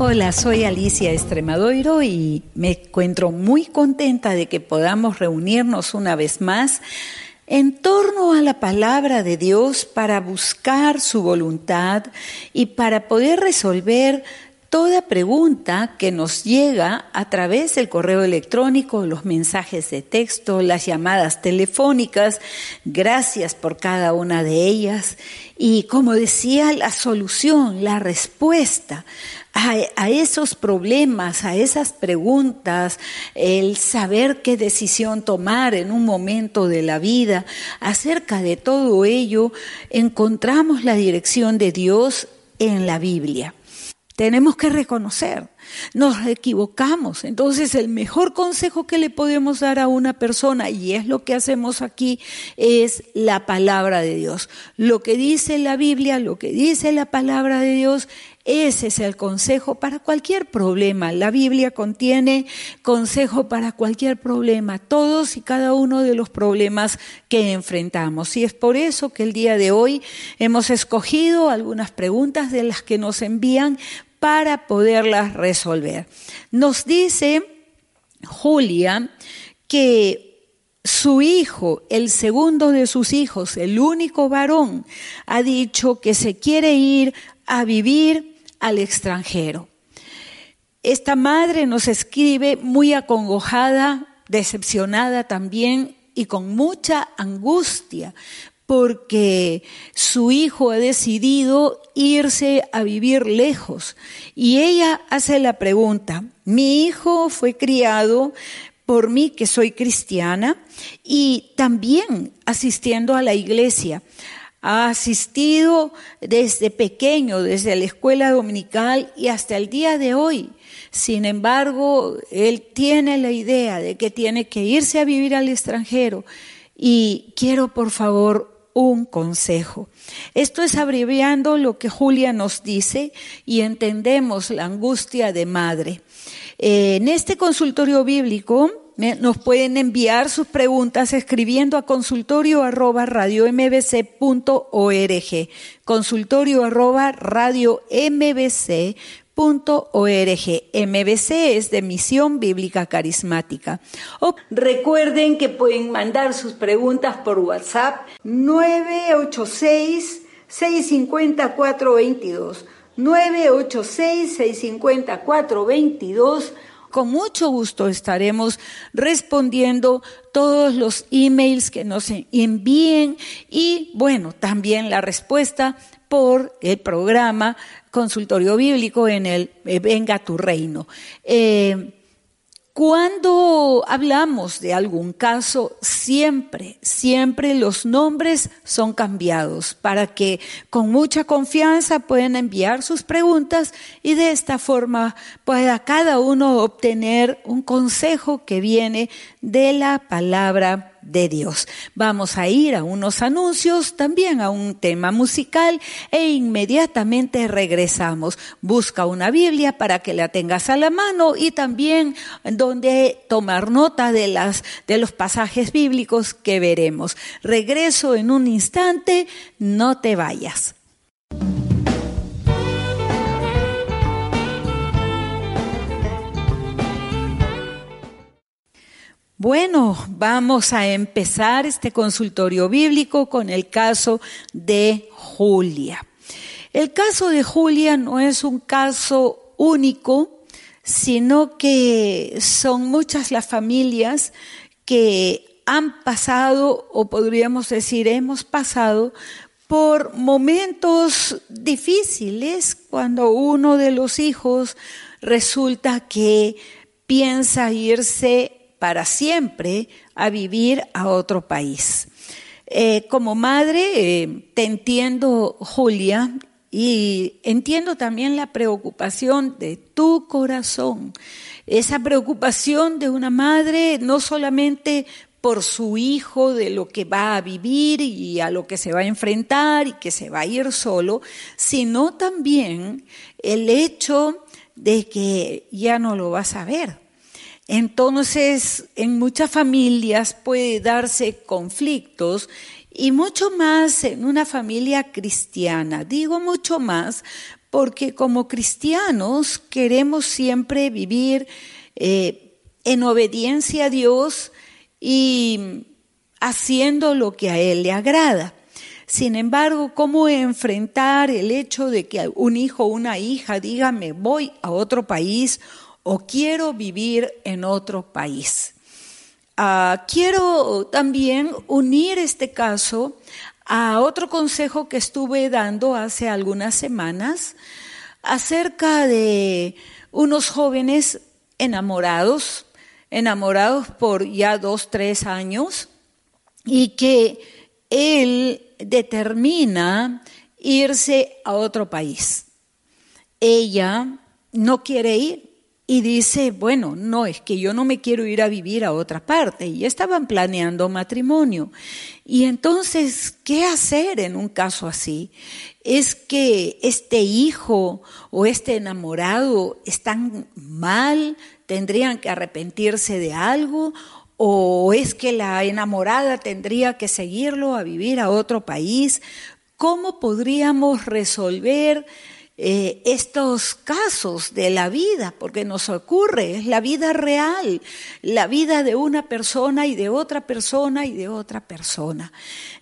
Hola, soy Alicia Estremadoiro y me encuentro muy contenta de que podamos reunirnos una vez más en torno a la palabra de Dios para buscar su voluntad y para poder resolver toda pregunta que nos llega a través del correo electrónico, los mensajes de texto, las llamadas telefónicas. Gracias por cada una de ellas. Y como decía, la solución, la respuesta a, esos problemas, a esas preguntas, el saber qué decisión tomar en un momento de la vida, acerca de todo ello, encontramos la dirección de Dios en la Biblia. Tenemos que reconocer, nos equivocamos. Entonces el mejor consejo que le podemos dar a una persona, y es lo que hacemos aquí, es la palabra de Dios. Lo que dice la Biblia, lo que dice la palabra de Dios ese es el consejo para cualquier problema. La Biblia contiene consejo para cualquier problema, todos y cada uno de los problemas que enfrentamos. Y es por eso que el día de hoy hemos escogido algunas preguntas de las que nos envían para poderlas resolver. Nos dice Julia que su hijo, el segundo de sus hijos, el único varón, ha dicho que se quiere ir a vivir al extranjero. Esta madre nos escribe muy acongojada, decepcionada también y con mucha angustia porque su hijo ha decidido irse a vivir lejos. Y ella hace la pregunta, mi hijo fue criado por mí que soy cristiana y también asistiendo a la iglesia ha asistido desde pequeño, desde la escuela dominical y hasta el día de hoy. Sin embargo, él tiene la idea de que tiene que irse a vivir al extranjero y quiero por favor un consejo. Esto es abreviando lo que Julia nos dice y entendemos la angustia de madre. En este consultorio bíblico nos pueden enviar sus preguntas escribiendo a consultorio arroba. Consultorio arroba. MBC es de Misión Bíblica Carismática. Recuerden que pueden mandar sus preguntas por WhatsApp 986 650 422. 986 650 422 con mucho gusto estaremos respondiendo todos los emails que nos envíen y, bueno, también la respuesta por el programa Consultorio Bíblico en el eh, Venga tu Reino. Eh, cuando hablamos de algún caso, siempre, siempre los nombres son cambiados para que con mucha confianza puedan enviar sus preguntas y de esta forma pueda cada uno obtener un consejo que viene de la palabra de Dios. Vamos a ir a unos anuncios, también a un tema musical e inmediatamente regresamos. Busca una Biblia para que la tengas a la mano y también donde tomar nota de las de los pasajes bíblicos que veremos. Regreso en un instante, no te vayas. Bueno, vamos a empezar este consultorio bíblico con el caso de Julia. El caso de Julia no es un caso único, sino que son muchas las familias que han pasado, o podríamos decir, hemos pasado por momentos difíciles cuando uno de los hijos resulta que piensa irse para siempre a vivir a otro país. Eh, como madre, eh, te entiendo, Julia, y entiendo también la preocupación de tu corazón, esa preocupación de una madre no solamente por su hijo, de lo que va a vivir y a lo que se va a enfrentar y que se va a ir solo, sino también el hecho de que ya no lo vas a ver. Entonces, en muchas familias puede darse conflictos y mucho más en una familia cristiana. Digo mucho más porque como cristianos queremos siempre vivir eh, en obediencia a Dios y haciendo lo que a Él le agrada. Sin embargo, ¿cómo enfrentar el hecho de que un hijo o una hija diga me voy a otro país o quiero vivir en otro país? Ah, quiero también unir este caso a otro consejo que estuve dando hace algunas semanas acerca de unos jóvenes enamorados enamorados por ya dos, tres años y que él determina irse a otro país. Ella no quiere ir y dice, bueno, no, es que yo no me quiero ir a vivir a otra parte. Y estaban planeando matrimonio. Y entonces, ¿qué hacer en un caso así? Es que este hijo o este enamorado están mal, tendrían que arrepentirse de algo o es que la enamorada tendría que seguirlo a vivir a otro país. ¿Cómo podríamos resolver eh, estos casos de la vida? Porque nos ocurre, es la vida real, la vida de una persona y de otra persona y de otra persona.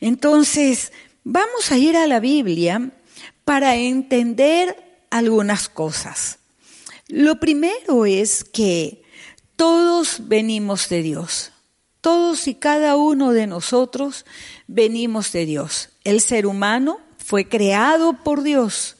Entonces, vamos a ir a la Biblia para entender algunas cosas. Lo primero es que todos venimos de Dios. Todos y cada uno de nosotros venimos de Dios. El ser humano fue creado por Dios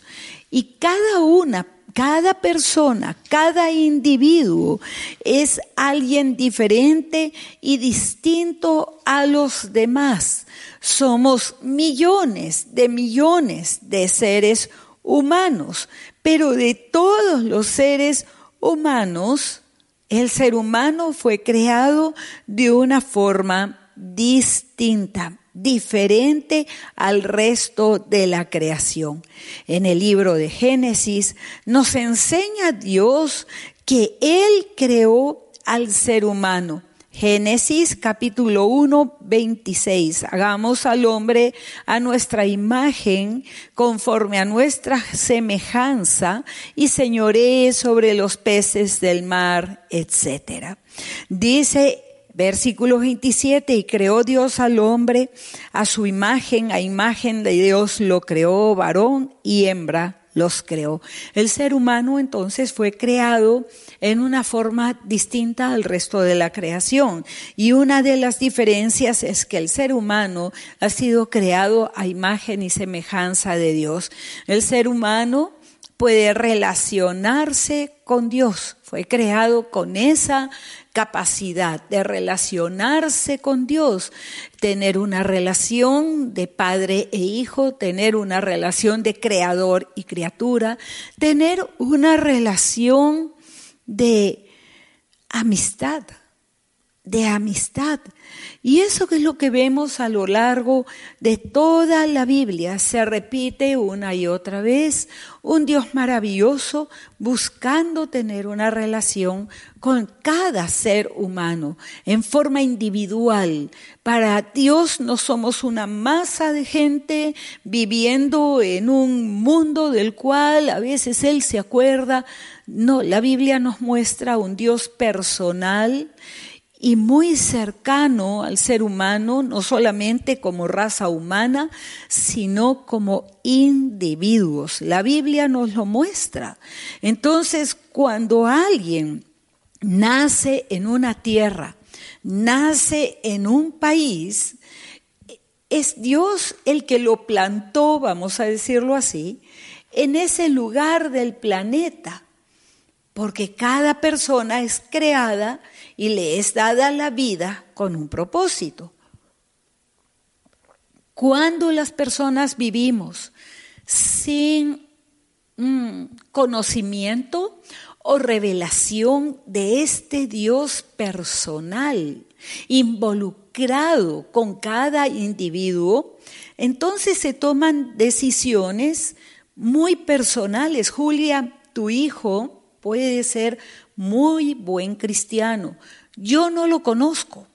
y cada una, cada persona, cada individuo es alguien diferente y distinto a los demás. Somos millones de millones de seres humanos, pero de todos los seres humanos, el ser humano fue creado de una forma distinta, diferente al resto de la creación. En el libro de Génesis nos enseña Dios que Él creó al ser humano Génesis capítulo 1, 26. Hagamos al hombre a nuestra imagen, conforme a nuestra semejanza, y señoree sobre los peces del mar, etc. Dice versículo 27, y creó Dios al hombre a su imagen, a imagen de Dios lo creó, varón y hembra los creó. El ser humano entonces fue creado en una forma distinta al resto de la creación. Y una de las diferencias es que el ser humano ha sido creado a imagen y semejanza de Dios. El ser humano puede relacionarse con Dios. Fue creado con esa capacidad de relacionarse con Dios, tener una relación de padre e hijo, tener una relación de creador y criatura, tener una relación de amistad, de amistad. Y eso es lo que vemos a lo largo de toda la Biblia. Se repite una y otra vez. Un Dios maravilloso buscando tener una relación con cada ser humano en forma individual. Para Dios no somos una masa de gente viviendo en un mundo del cual a veces Él se acuerda. No, la Biblia nos muestra un Dios personal y muy cercano al ser humano, no solamente como raza humana, sino como individuos. La Biblia nos lo muestra. Entonces, cuando alguien nace en una tierra, nace en un país, es Dios el que lo plantó, vamos a decirlo así, en ese lugar del planeta, porque cada persona es creada y le es dada la vida con un propósito. Cuando las personas vivimos sin mm, conocimiento o revelación de este Dios personal, involucrado con cada individuo, entonces se toman decisiones muy personales. Julia, tu hijo puede ser muy buen cristiano. Yo no lo conozco,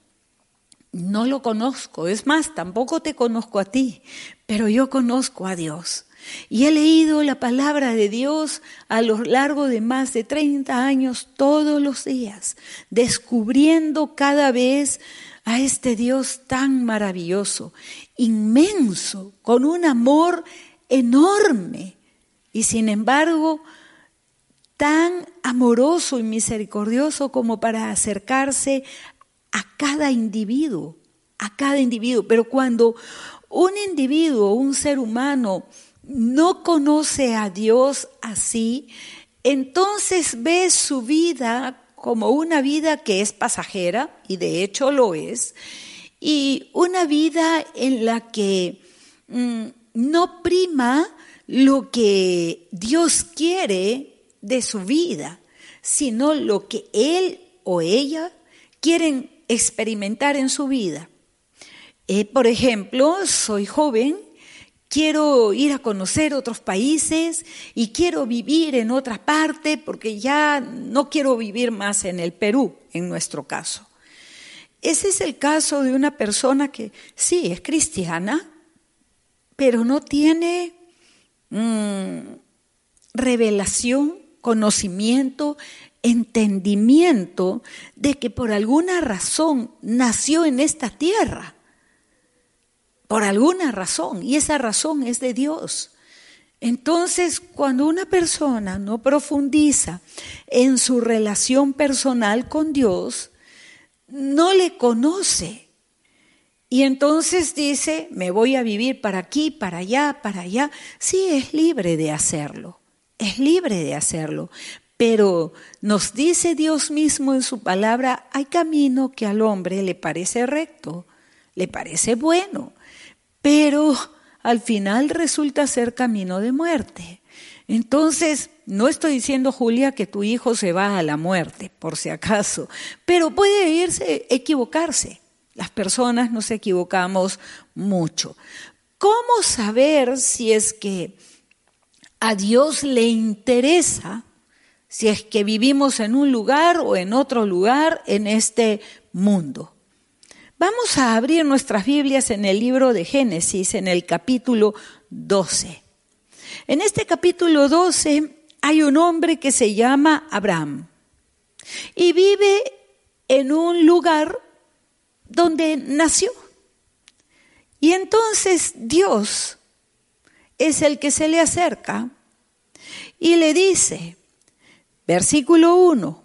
no lo conozco. Es más, tampoco te conozco a ti, pero yo conozco a Dios. Y he leído la palabra de Dios a lo largo de más de 30 años todos los días, descubriendo cada vez a este Dios tan maravilloso, inmenso, con un amor enorme y sin embargo tan amoroso y misericordioso como para acercarse a cada individuo, a cada individuo. Pero cuando un individuo, un ser humano, no conoce a Dios así, entonces ve su vida como una vida que es pasajera, y de hecho lo es, y una vida en la que mm, no prima lo que Dios quiere de su vida, sino lo que él o ella quieren experimentar en su vida. Eh, por ejemplo, soy joven, quiero ir a conocer otros países y quiero vivir en otra parte porque ya no quiero vivir más en el Perú, en nuestro caso. Ese es el caso de una persona que sí es cristiana, pero no tiene mm, revelación, conocimiento, entendimiento de que por alguna razón nació en esta tierra por alguna razón, y esa razón es de Dios. Entonces, cuando una persona no profundiza en su relación personal con Dios, no le conoce. Y entonces dice, me voy a vivir para aquí, para allá, para allá. Sí, es libre de hacerlo, es libre de hacerlo. Pero nos dice Dios mismo en su palabra, hay camino que al hombre le parece recto, le parece bueno, pero al final resulta ser camino de muerte. Entonces, no estoy diciendo, Julia, que tu hijo se va a la muerte, por si acaso, pero puede irse, equivocarse. Las personas nos equivocamos mucho. ¿Cómo saber si es que a Dios le interesa, si es que vivimos en un lugar o en otro lugar en este mundo? Vamos a abrir nuestras Biblias en el libro de Génesis, en el capítulo 12. En este capítulo 12 hay un hombre que se llama Abraham y vive en un lugar donde nació. Y entonces Dios es el que se le acerca y le dice, versículo 1,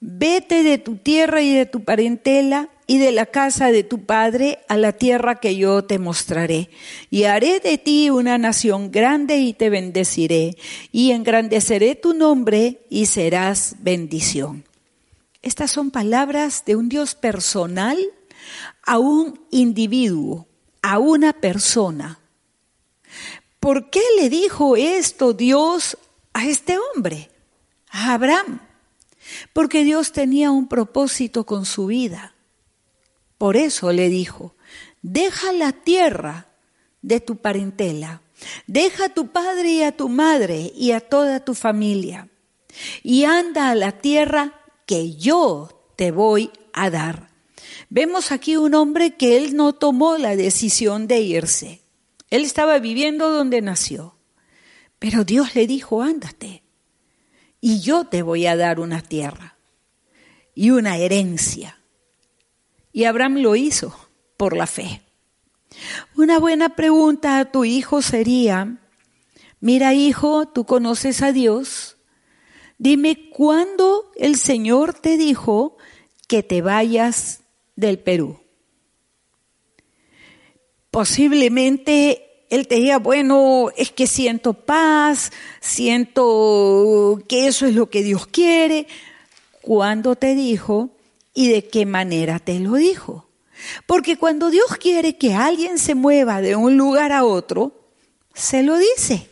vete de tu tierra y de tu parentela y de la casa de tu padre a la tierra que yo te mostraré. Y haré de ti una nación grande y te bendeciré, y engrandeceré tu nombre y serás bendición. Estas son palabras de un Dios personal a un individuo, a una persona. ¿Por qué le dijo esto Dios a este hombre, a Abraham? Porque Dios tenía un propósito con su vida. Por eso le dijo, deja la tierra de tu parentela, deja a tu padre y a tu madre y a toda tu familia, y anda a la tierra que yo te voy a dar. Vemos aquí un hombre que él no tomó la decisión de irse. Él estaba viviendo donde nació. Pero Dios le dijo, ándate, y yo te voy a dar una tierra y una herencia. Y Abraham lo hizo por la fe. Una buena pregunta a tu hijo sería, mira hijo, tú conoces a Dios, dime cuándo el Señor te dijo que te vayas del Perú. Posiblemente él te diga, bueno, es que siento paz, siento que eso es lo que Dios quiere. ¿Cuándo te dijo y de qué manera te lo dijo. Porque cuando Dios quiere que alguien se mueva de un lugar a otro, se lo dice.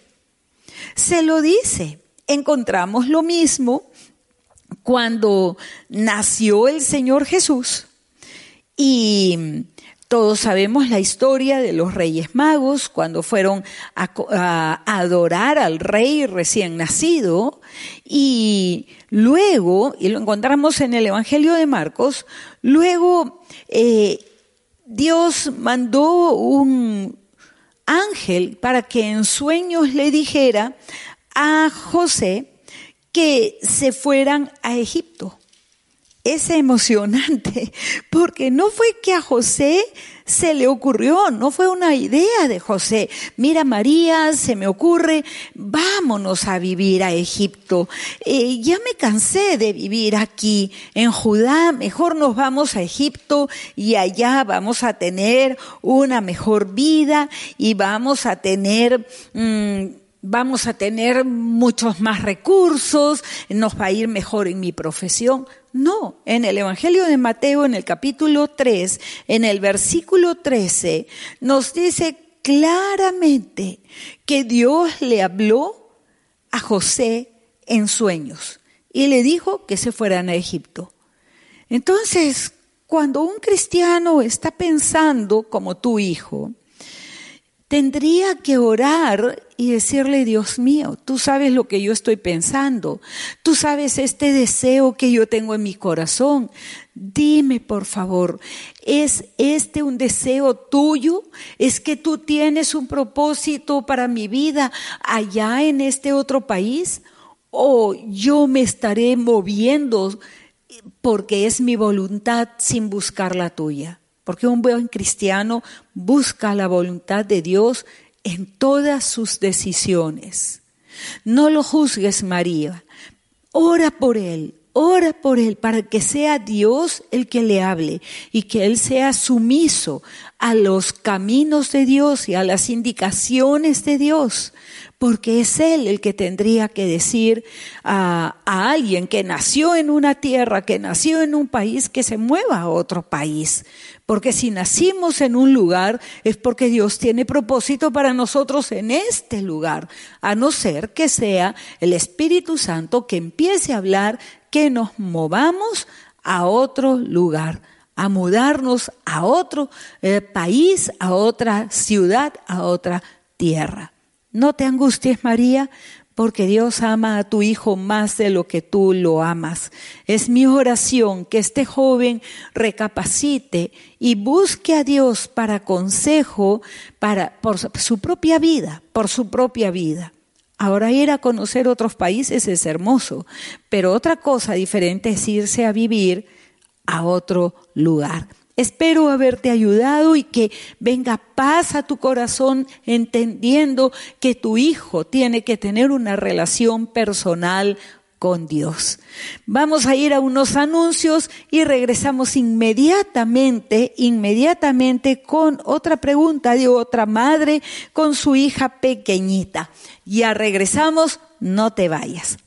Se lo dice. Encontramos lo mismo cuando nació el Señor Jesús y todos sabemos la historia de los reyes magos cuando fueron a, adorar al rey recién nacido y luego, y lo encontramos en el Evangelio de Marcos, luego eh, Dios mandó un ángel para que en sueños le dijera a José que se fueran a Egipto. Es emocionante, porque no fue que a José se le ocurrió, no fue una idea de José. Mira María, se me ocurre, vámonos a vivir a Egipto. Eh, ya me cansé de vivir aquí en Judá, mejor nos vamos a Egipto y allá vamos a tener una mejor vida y vamos a tener... Mm, vamos a tener muchos más recursos, nos va a ir mejor en mi profesión. No, en el Evangelio de Mateo, en el capítulo 3, en el versículo 13, nos dice claramente que Dios le habló a José en sueños y le dijo que se fueran a Egipto. Entonces, cuando un cristiano está pensando como tu hijo, tendría que orar y decirle, Dios mío, tú sabes lo que yo estoy pensando, tú sabes este deseo que yo tengo en mi corazón. Dime, por favor, ¿es este un deseo tuyo? ¿Es que tú tienes un propósito para mi vida allá en este otro país? ¿O yo me estaré moviendo porque es mi voluntad sin buscar la tuya? Porque un buen cristiano busca la voluntad de Dios en todas sus decisiones. No lo juzgues, María. Ora por él, ora por él para que sea Dios el que le hable y que él sea sumiso a los caminos de Dios y a las indicaciones de Dios porque es Él el que tendría que decir a, alguien que nació en una tierra, que nació en un país, que se mueva a otro país. Porque si nacimos en un lugar es porque Dios tiene propósito para nosotros en este lugar, a no ser que sea el Espíritu Santo que empiece a hablar que nos movamos a otro lugar a mudarnos a otro eh, país, a otra ciudad, a otra tierra. No te angusties, María, porque Dios ama a tu hijo más de lo que tú lo amas. Es mi oración que este joven recapacite y busque a Dios para consejo para por su propia vida, por su propia vida. Ahora ir a conocer otros países es hermoso, pero otra cosa diferente es irse a vivir a otro lugar. Espero haberte ayudado y que venga paz a tu corazón entendiendo que tu hijo tiene que tener una relación personal con Dios. Vamos a ir a unos anuncios y regresamos inmediatamente, inmediatamente con otra pregunta de otra madre con su hija pequeñita. Ya regresamos, no te vayas.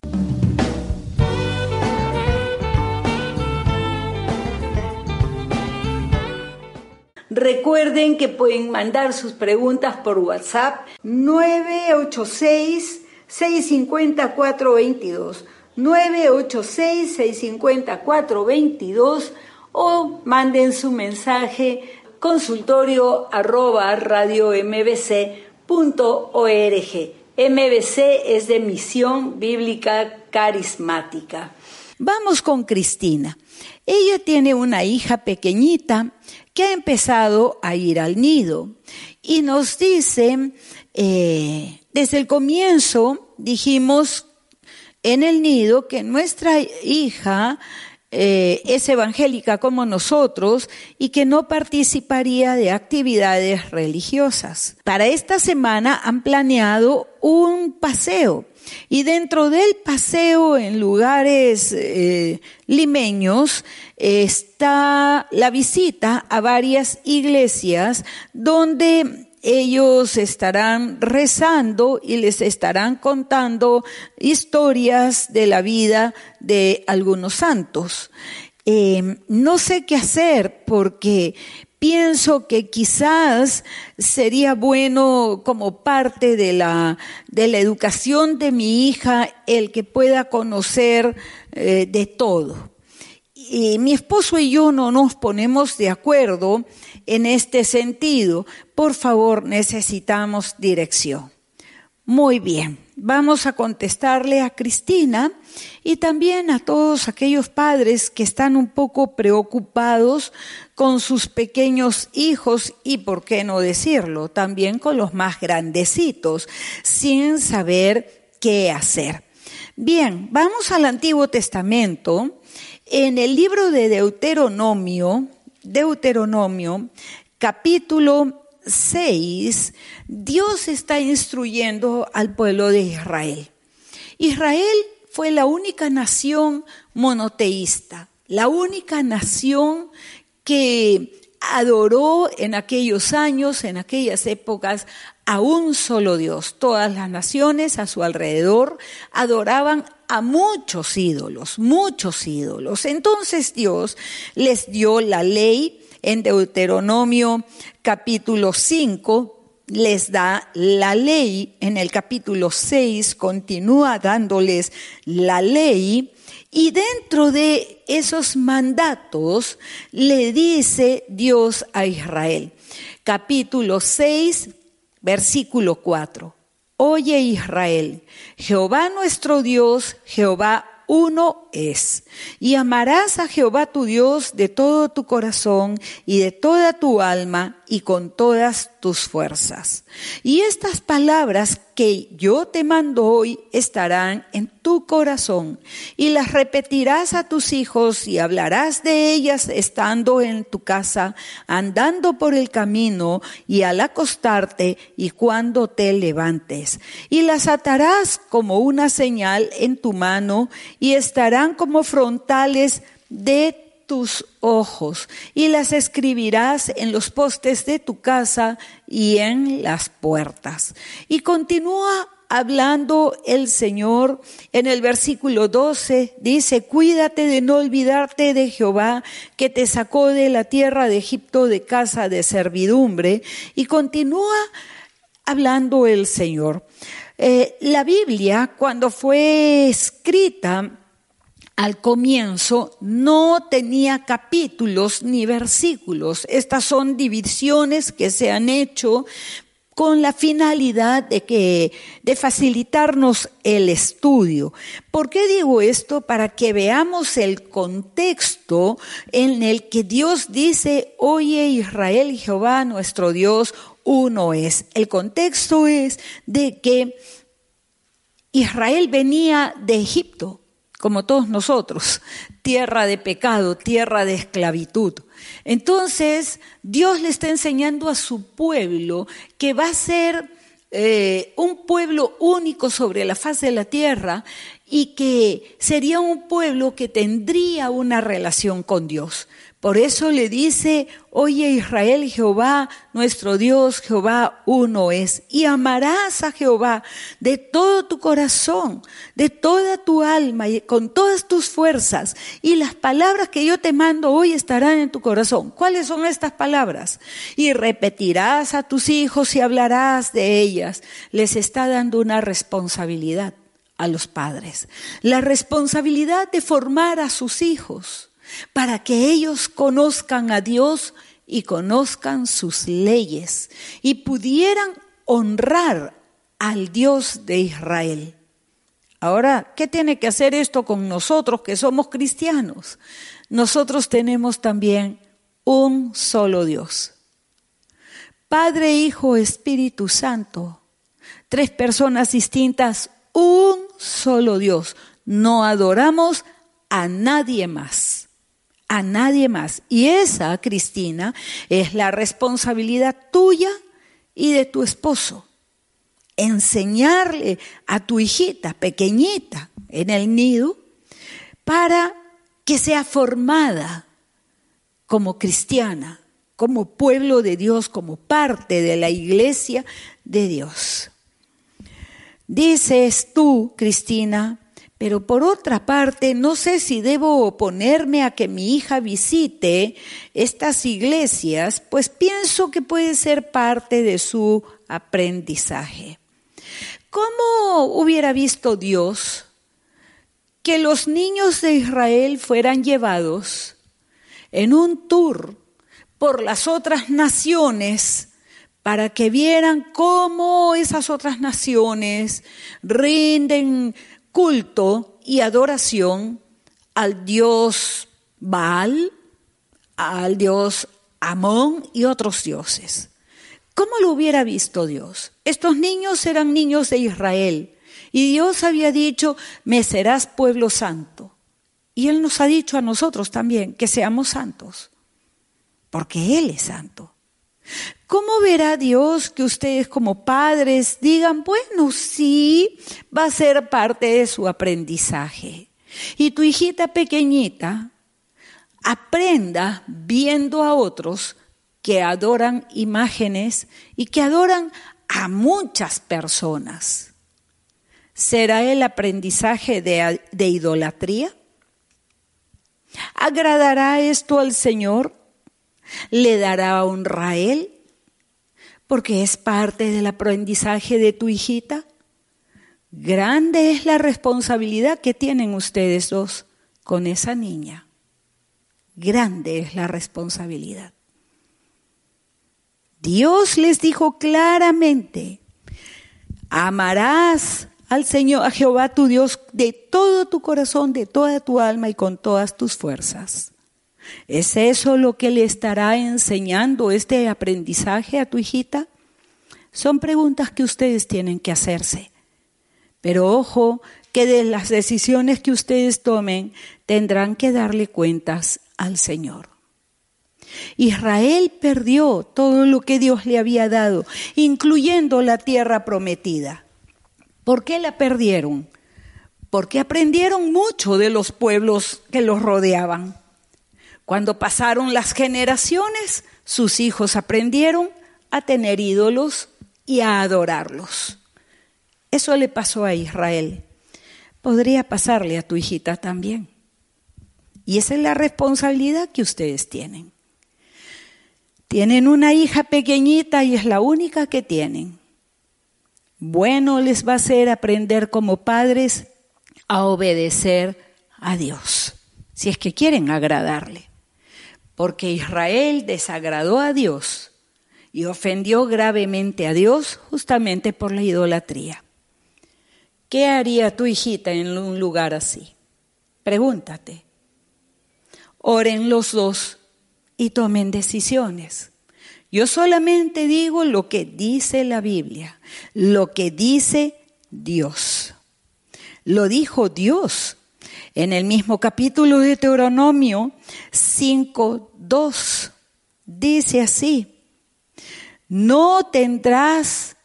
Recuerden que pueden mandar sus preguntas por WhatsApp 986 650 422 986 650 422 o manden su mensaje consultorio arroba radio mbc.org. MBC es de Misión Bíblica Carismática. Vamos con Cristina. Ella tiene una hija pequeñita que ha empezado a ir al nido. Y nos dice, eh, desde el comienzo dijimos en el nido que nuestra hija eh, es evangélica como nosotros y que no participaría de actividades religiosas. Para esta semana han planeado un paseo y dentro del paseo en lugares eh, limeños está la visita a varias iglesias donde ellos estarán rezando y les estarán contando historias de la vida de algunos santos. eh, no sé qué hacer porque pienso que quizás sería bueno como parte de la, de la educación de mi hija el que pueda conocer eh, de todo. Y mi esposo y yo no nos ponemos de acuerdo en este sentido. Por favor, necesitamos dirección. Muy bien, vamos a contestarle a Cristina y también a todos aquellos padres que están un poco preocupados con sus pequeños hijos y, por qué no decirlo, también con los más grandecitos, sin saber qué hacer. Bien, vamos al Antiguo Testamento. En el libro de Deuteronomio, Deuteronomio, capítulo 6, Dios está instruyendo al pueblo de Israel. Israel fue la única nación monoteísta, la única nación que adoró en aquellos años, en aquellas épocas, a un solo Dios. Todas las naciones a su alrededor adoraban a muchos ídolos, muchos ídolos. Entonces Dios les dio la ley en Deuteronomio capítulo 5, les da la ley, en el capítulo 6 continúa dándoles la ley y dentro de esos mandatos le dice Dios a Israel. Capítulo 6, versículo 4. Oye Israel, Jehová nuestro Dios, Jehová uno es. Y amarás a Jehová tu Dios de todo tu corazón y de toda tu alma y con todas tus fuerzas. Y estas palabras que yo te mando hoy estarán en tu corazón y las repetirás a tus hijos y hablarás de ellas estando en tu casa, andando por el camino y al acostarte y cuando te levantes. Y las atarás como una señal en tu mano y estarán como frontales de tus ojos y las escribirás en los postes de tu casa y en las puertas. Y continúa hablando el Señor en el versículo 12, dice, cuídate de no olvidarte de Jehová que te sacó de la tierra de Egipto de casa de servidumbre. Y continúa hablando el Señor. Eh, la Biblia, cuando fue escrita, al comienzo no tenía capítulos ni versículos. Estas son divisiones que se han hecho con la finalidad de que de facilitarnos el estudio. ¿Por qué digo esto? Para que veamos el contexto en el que Dios dice, "Oye Israel, Jehová nuestro Dios uno es." El contexto es de que Israel venía de Egipto como todos nosotros, tierra de pecado, tierra de esclavitud. Entonces, Dios le está enseñando a su pueblo que va a ser eh, un pueblo único sobre la faz de la tierra y que sería un pueblo que tendría una relación con Dios. Por eso le dice, oye Israel, Jehová, nuestro Dios, Jehová uno es. Y amarás a Jehová de todo tu corazón, de toda tu alma y con todas tus fuerzas. Y las palabras que yo te mando hoy estarán en tu corazón. ¿Cuáles son estas palabras? Y repetirás a tus hijos y hablarás de ellas. Les está dando una responsabilidad a los padres. La responsabilidad de formar a sus hijos para que ellos conozcan a Dios y conozcan sus leyes y pudieran honrar al Dios de Israel. Ahora, ¿qué tiene que hacer esto con nosotros que somos cristianos? Nosotros tenemos también un solo Dios. Padre, Hijo, Espíritu Santo. Tres personas distintas, un solo Dios. No adoramos a nadie más a nadie más. Y esa, Cristina, es la responsabilidad tuya y de tu esposo. Enseñarle a tu hijita pequeñita en el nido para que sea formada como cristiana, como pueblo de Dios, como parte de la iglesia de Dios. Dices tú, Cristina, Pero por otra parte, no sé si debo oponerme a que mi hija visite estas iglesias, pues pienso que puede ser parte de su aprendizaje. ¿Cómo hubiera visto Dios que los niños de Israel fueran llevados en un tour por las otras naciones para que vieran cómo esas otras naciones rinden culto y adoración al dios Baal, al dios Amón y otros dioses. ¿Cómo lo hubiera visto Dios? Estos niños eran niños de Israel y Dios había dicho, me serás pueblo santo. Y Él nos ha dicho a nosotros también que seamos santos, porque Él es santo. ¿Cómo verá Dios que ustedes como padres digan, bueno, sí, va a ser parte de su aprendizaje? Y tu hijita pequeñita aprenda viendo a otros que adoran imágenes y que adoran a muchas personas. ¿Será el aprendizaje de, de idolatría? ¿Agradará esto al Señor? ¿Le dará honra a Él? Porque es parte del aprendizaje de tu hijita. Grande es la responsabilidad que tienen ustedes dos con esa niña. Grande es la responsabilidad. Dios les dijo claramente, amarás al Señor, a Jehová tu Dios, de todo tu corazón, de toda tu alma y con todas tus fuerzas. ¿Es eso lo que le estará enseñando este aprendizaje a tu hijita? Son preguntas que ustedes tienen que hacerse. Pero ojo, que de las decisiones que ustedes tomen tendrán que darle cuentas al Señor. Israel perdió todo lo que Dios le había dado, incluyendo la tierra prometida. ¿Por qué la perdieron? Porque aprendieron mucho de los pueblos que los rodeaban. Cuando pasaron las generaciones, sus hijos aprendieron a tener ídolos y a adorarlos. Eso le pasó a Israel. Podría pasarle a tu hijita también. Y esa es la responsabilidad que ustedes tienen. Tienen una hija pequeñita y es la única que tienen. Bueno les va a ser aprender como padres a obedecer a Dios, si es que quieren agradarle. Porque Israel desagradó a Dios y ofendió gravemente a Dios justamente por la idolatría. ¿Qué haría tu hijita en un lugar así? Pregúntate. Oren los dos y tomen decisiones. Yo solamente digo lo que dice la Biblia, lo que dice Dios. Lo dijo Dios en el mismo capítulo de Deuteronomio 5.2. Dice así, no tendrás,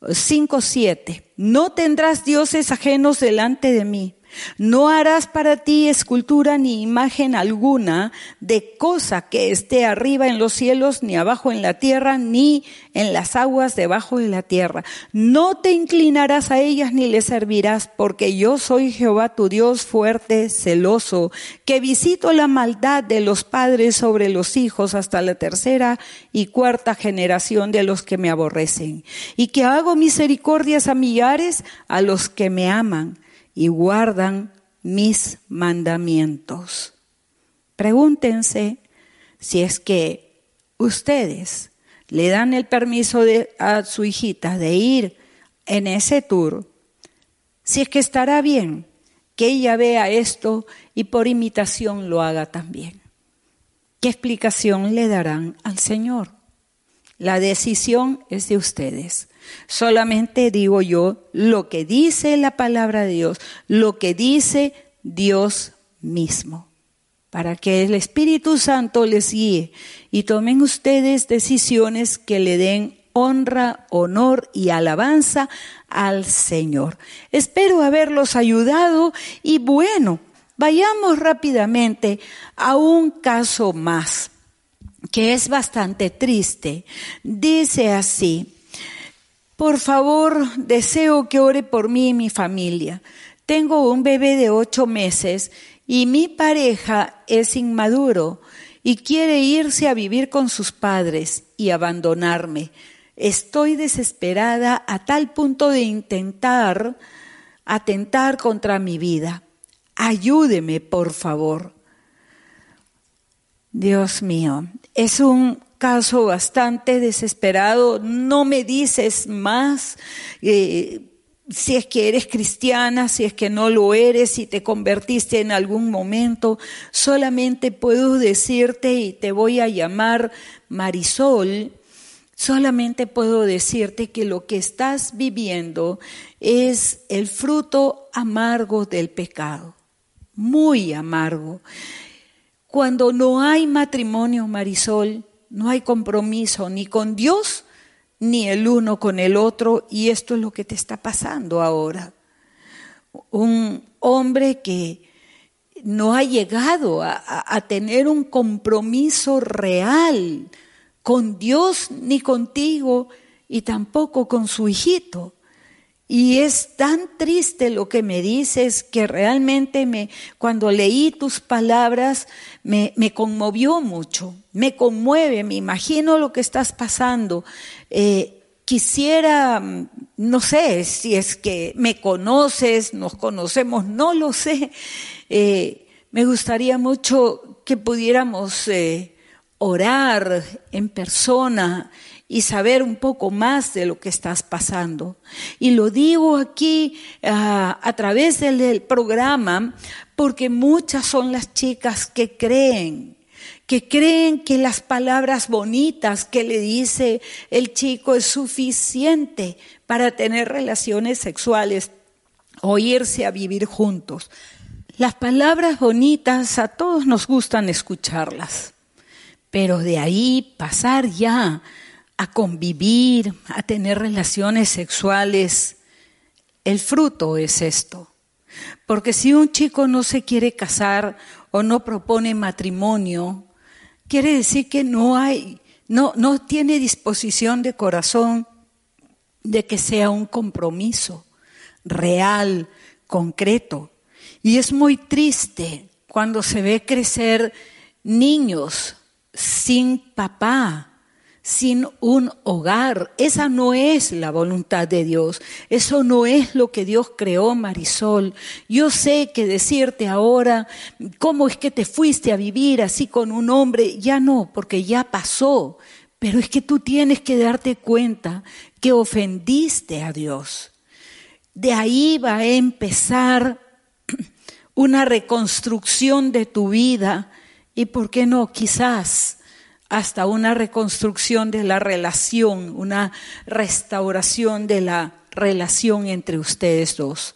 5.7, no tendrás dioses ajenos delante de mí. No harás para ti escultura ni imagen alguna de cosa que esté arriba en los cielos, ni abajo en la tierra, ni en las aguas debajo de la tierra. No te inclinarás a ellas ni les servirás, porque yo soy Jehová tu Dios fuerte, celoso, que visito la maldad de los padres sobre los hijos hasta la tercera y cuarta generación de los que me aborrecen, y que hago misericordias a millares a los que me aman y guardan mis mandamientos. Pregúntense si es que ustedes le dan el permiso a su hijita de ir en ese tour, si es que estará bien que ella vea esto y por imitación lo haga también. ¿Qué explicación le darán al Señor? La decisión es de ustedes. Solamente digo yo lo que dice la palabra de Dios, lo que dice Dios mismo, para que el Espíritu Santo les guíe y tomen ustedes decisiones que le den honra, honor y alabanza al Señor. Espero haberlos ayudado y bueno, vayamos rápidamente a un caso más que es bastante triste. Dice así, por favor, deseo que ore por mí y mi familia. tengo un bebé de ocho meses y mi pareja es inmaduro y quiere irse a vivir con sus padres y abandonarme. Estoy desesperada a tal punto de intentar atentar contra mi vida. Ayúdeme, por favor. Dios mío, es un caso bastante desesperado. No me dices más. Eh, si es que eres cristiana, si es que no lo eres, si te convertiste en algún momento, solamente puedo decirte y te voy a llamar Marisol, solamente puedo decirte que lo que estás viviendo es el fruto amargo del pecado, muy amargo. Cuando no hay matrimonio, Marisol, no hay compromiso ni con Dios, ni el uno con el otro, y esto es lo que te está pasando ahora. Un hombre que no ha llegado a, tener un compromiso real con Dios ni contigo y tampoco con su hijito. Y es tan triste lo que me dices que realmente me, cuando leí tus palabras me, me conmovió mucho, me conmueve, me imagino lo que estás pasando. Eh, quisiera, mm, no sé si es que me conoces, nos conocemos, no lo sé. Eh, me gustaría mucho que pudiéramos eh, orar en persona y saber un poco más de lo que estás pasando. Y lo digo aquí ah, a través del, programa porque muchas son las chicas que creen que creen que las palabras bonitas que le dice el chico es suficiente para tener relaciones sexuales o irse a vivir juntos. Las palabras bonitas a todos nos gustan escucharlas, pero de ahí pasar ya a convivir, a tener relaciones sexuales, el fruto es esto. Porque si un chico no se quiere casar o no propone matrimonio, quiere decir que no hay, no, no tiene disposición de corazón de que sea un compromiso real, concreto. Y es muy triste cuando se ve crecer niños sin papá, sin un hogar. Esa no es la voluntad de Dios. Eso no es lo que Dios creó, Marisol. Yo sé que decirte ahora cómo es que te fuiste a vivir así con un hombre, ya no, porque ya pasó. Pero es que tú tienes que darte cuenta que ofendiste a Dios. De ahí va a empezar una reconstrucción de tu vida y, ¿por qué no? Quizás hasta una reconstrucción de la relación, una restauración de la relación entre ustedes dos.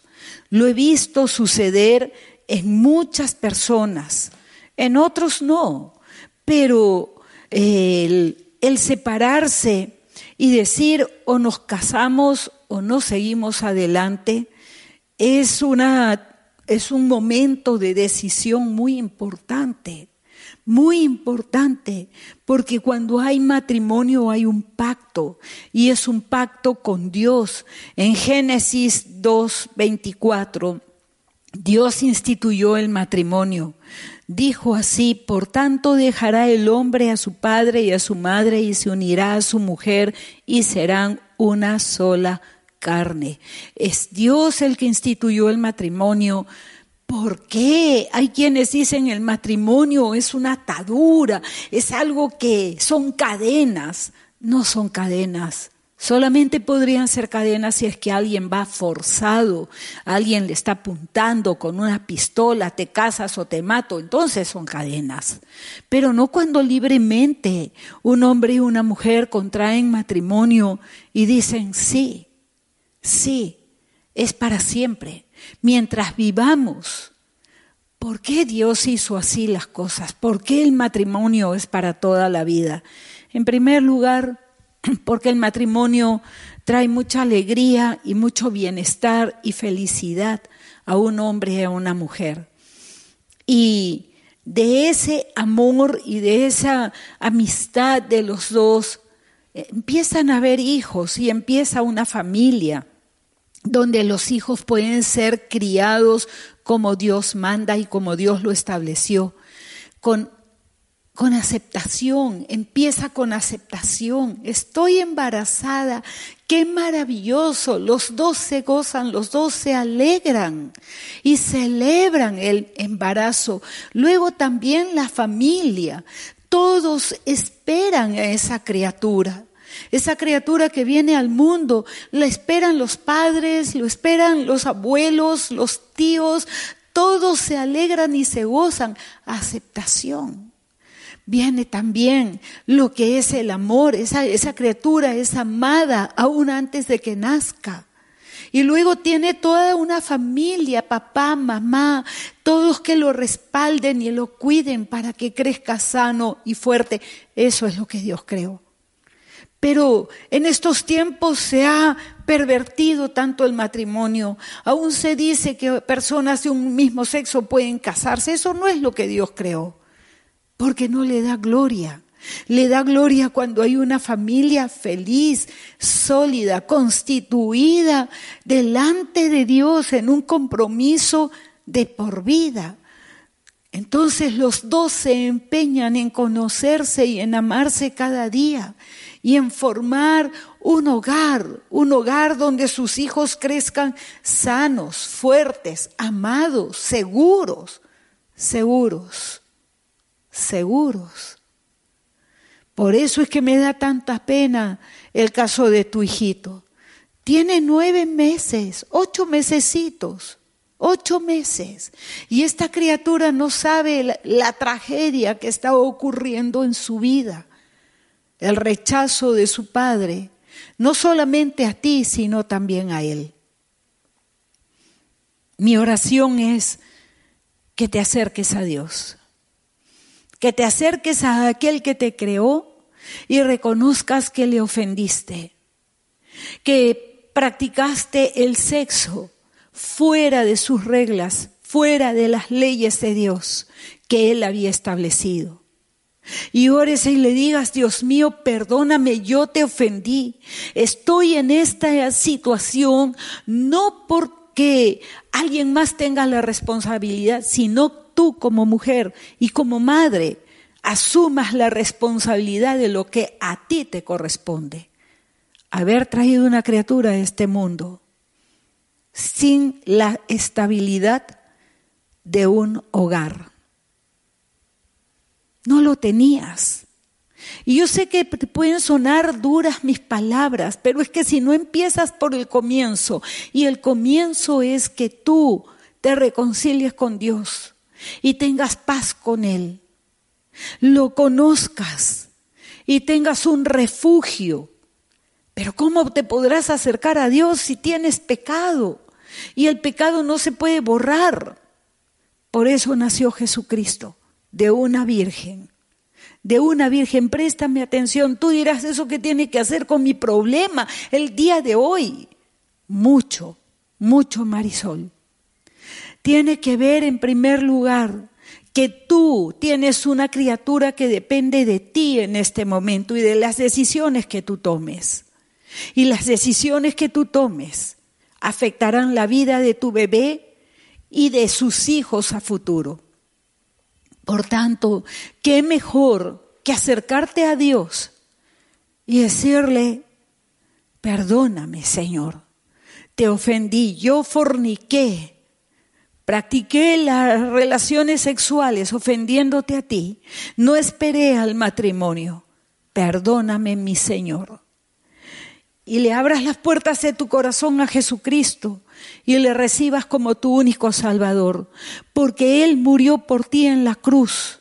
Lo he visto suceder en muchas personas, en otros no, pero el, separarse y decir o nos casamos o no seguimos adelante es, una, es un momento de decisión muy importante muy importante, porque cuando hay matrimonio hay un pacto y es un pacto con Dios. En Génesis 2.24, Dios instituyó el matrimonio. Dijo así, por tanto dejará el hombre a su padre y a su madre y se unirá a su mujer y serán una sola carne. Es Dios el que instituyó el matrimonio ¿Por qué? Hay quienes dicen el matrimonio es una atadura, es algo que son cadenas. No son cadenas. Solamente podrían ser cadenas si es que alguien va forzado, alguien le está apuntando con una pistola, te casas o te mato, entonces son cadenas. Pero no cuando libremente un hombre y una mujer contraen matrimonio y dicen, sí, sí, es para siempre mientras vivamos. ¿Por qué Dios hizo así las cosas? ¿Por qué el matrimonio es para toda la vida? En primer lugar, porque el matrimonio trae mucha alegría y mucho bienestar y felicidad a un hombre y a una mujer. Y de ese amor y de esa amistad de los dos, eh, empiezan a haber hijos y empieza una familia. Donde los hijos pueden ser criados como Dios manda y como Dios lo estableció, con, con aceptación, empieza con aceptación. Estoy embarazada, qué maravilloso, los dos se gozan, los dos se alegran y celebran el embarazo. Luego también la familia, todos esperan a esa criatura. Esa criatura que viene al mundo, la esperan los padres, lo esperan los abuelos, los tíos, todos se alegran y se gozan. Aceptación. Viene también lo que es el amor, esa, esa criatura es amada aún antes de que nazca. Y luego tiene toda una familia, papá, mamá, todos que lo respalden y lo cuiden para que crezca sano y fuerte. Eso es lo que Dios creó. Pero en estos tiempos se ha pervertido tanto el matrimonio. Aún se dice que personas de un mismo sexo pueden casarse. Eso no es lo que Dios creó, porque no le da gloria. Le da gloria cuando hay una familia feliz, sólida, constituida delante de Dios en un compromiso de por vida. Entonces los dos se empeñan en conocerse y en amarse cada día y en formar un hogar, un hogar donde sus hijos crezcan sanos, fuertes, amados, seguros, seguros, seguros. Por eso es que me da tanta pena el caso de tu hijito. Tiene nueve meses, ocho mesecitos, ocho meses. Y esta criatura no sabe la, la tragedia que está ocurriendo en su vida el rechazo de su padre, no solamente a ti, sino también a él. Mi oración es que te acerques a Dios, que te acerques a aquel que te creó y reconozcas que le ofendiste, que practicaste el sexo fuera de sus reglas, fuera de las leyes de Dios que Él había establecido y ores y le digas, Dios mío, perdóname, yo te ofendí. Estoy en esta situación no porque alguien más tenga la responsabilidad, sino tú como mujer y como madre asumas la responsabilidad de lo que a ti te corresponde. Haber traído una criatura a este mundo sin la estabilidad de un hogar no lo tenías. Y yo sé que pueden sonar duras mis palabras, pero es que si no empiezas por el comienzo, y el comienzo es que tú te reconcilies con Dios y tengas paz con Él, lo conozcas y tengas un refugio. Pero ¿cómo te podrás acercar a Dios si tienes pecado? Y el pecado no se puede borrar. Por eso nació Jesucristo de una virgen. De una virgen, préstame atención. Tú dirás eso que tiene que hacer con mi problema el día de hoy. Mucho, mucho, Marisol. Tiene que ver en primer lugar que tú tienes una criatura que depende de ti en este momento y de las decisiones que tú tomes. Y las decisiones que tú tomes afectarán la vida de tu bebé y de sus hijos a futuro. Por tanto, qué mejor que acercarte a Dios y decirle, perdóname Señor, te ofendí, yo forniqué, practiqué las relaciones sexuales ofendiéndote a ti, no esperé al matrimonio, perdóname mi Señor. Y le abras las puertas de tu corazón a Jesucristo y le recibas como tu único Salvador, porque Él murió por ti en la cruz.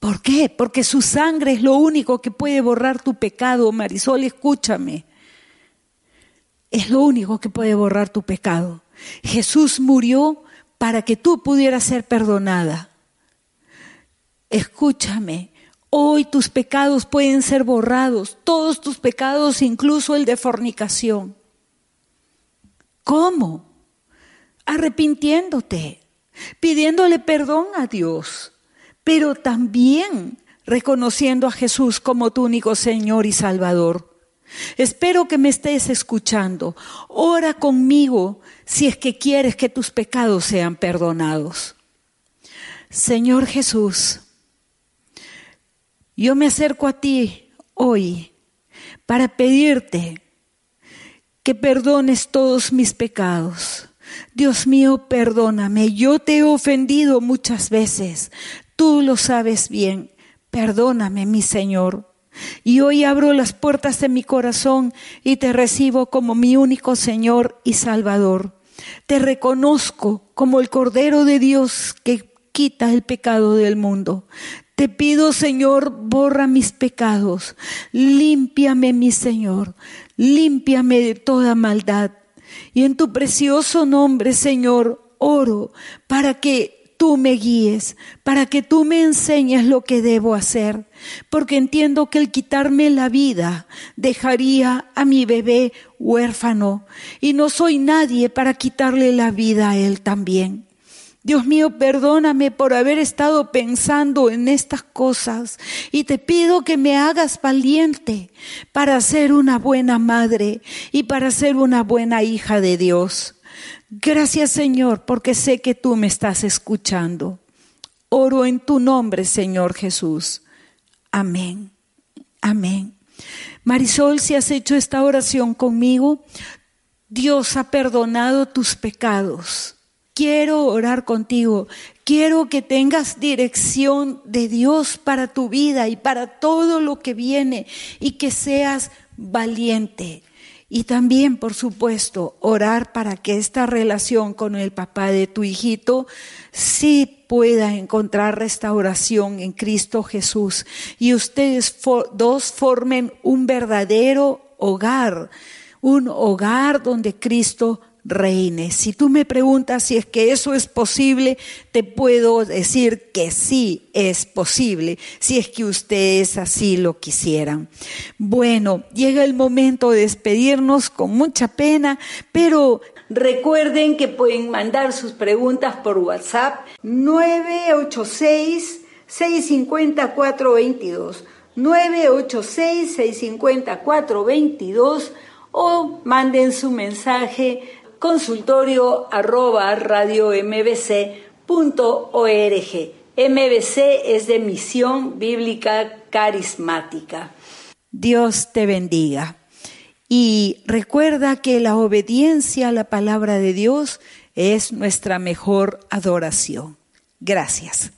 ¿Por qué? Porque su sangre es lo único que puede borrar tu pecado. Marisol, escúchame. Es lo único que puede borrar tu pecado. Jesús murió para que tú pudieras ser perdonada. Escúchame, hoy tus pecados pueden ser borrados, todos tus pecados, incluso el de fornicación. ¿Cómo? Arrepintiéndote, pidiéndole perdón a Dios, pero también reconociendo a Jesús como tu único Señor y Salvador. Espero que me estés escuchando. Ora conmigo si es que quieres que tus pecados sean perdonados. Señor Jesús, yo me acerco a ti hoy para pedirte que perdones todos mis pecados. Dios mío, perdóname. Yo te he ofendido muchas veces. Tú lo sabes bien. Perdóname, mi Señor. Y hoy abro las puertas de mi corazón y te recibo como mi único Señor y Salvador. Te reconozco como el Cordero de Dios que quita el pecado del mundo. Te pido, Señor, borra mis pecados. Límpiame, mi Señor. Límpiame de toda maldad. Y en tu precioso nombre, Señor, oro para que tú me guíes, para que tú me enseñes lo que debo hacer, porque entiendo que el quitarme la vida dejaría a mi bebé huérfano y no soy nadie para quitarle la vida a él también. Dios mío, perdóname por haber estado pensando en estas cosas y te pido que me hagas valiente para ser una buena madre y para ser una buena hija de Dios. Gracias Señor, porque sé que tú me estás escuchando. Oro en tu nombre, Señor Jesús. Amén. Amén. Marisol, si has hecho esta oración conmigo, Dios ha perdonado tus pecados. Quiero orar contigo. Quiero que tengas dirección de Dios para tu vida y para todo lo que viene y que seas valiente. Y también, por supuesto, orar para que esta relación con el papá de tu hijito sí pueda encontrar restauración en Cristo Jesús y ustedes dos formen un verdadero hogar, un hogar donde Cristo reine. Si tú me preguntas si es que eso es posible, te puedo decir que sí es posible, si es que ustedes así lo quisieran. Bueno, llega el momento de despedirnos con mucha pena, pero recuerden que pueden mandar sus preguntas por WhatsApp 986 650 422 986 650 422 o manden su mensaje consultorio arroba mbc.org. MBC es de Misión Bíblica Carismática. Dios te bendiga. Y recuerda que la obediencia a la palabra de Dios es nuestra mejor adoración. Gracias.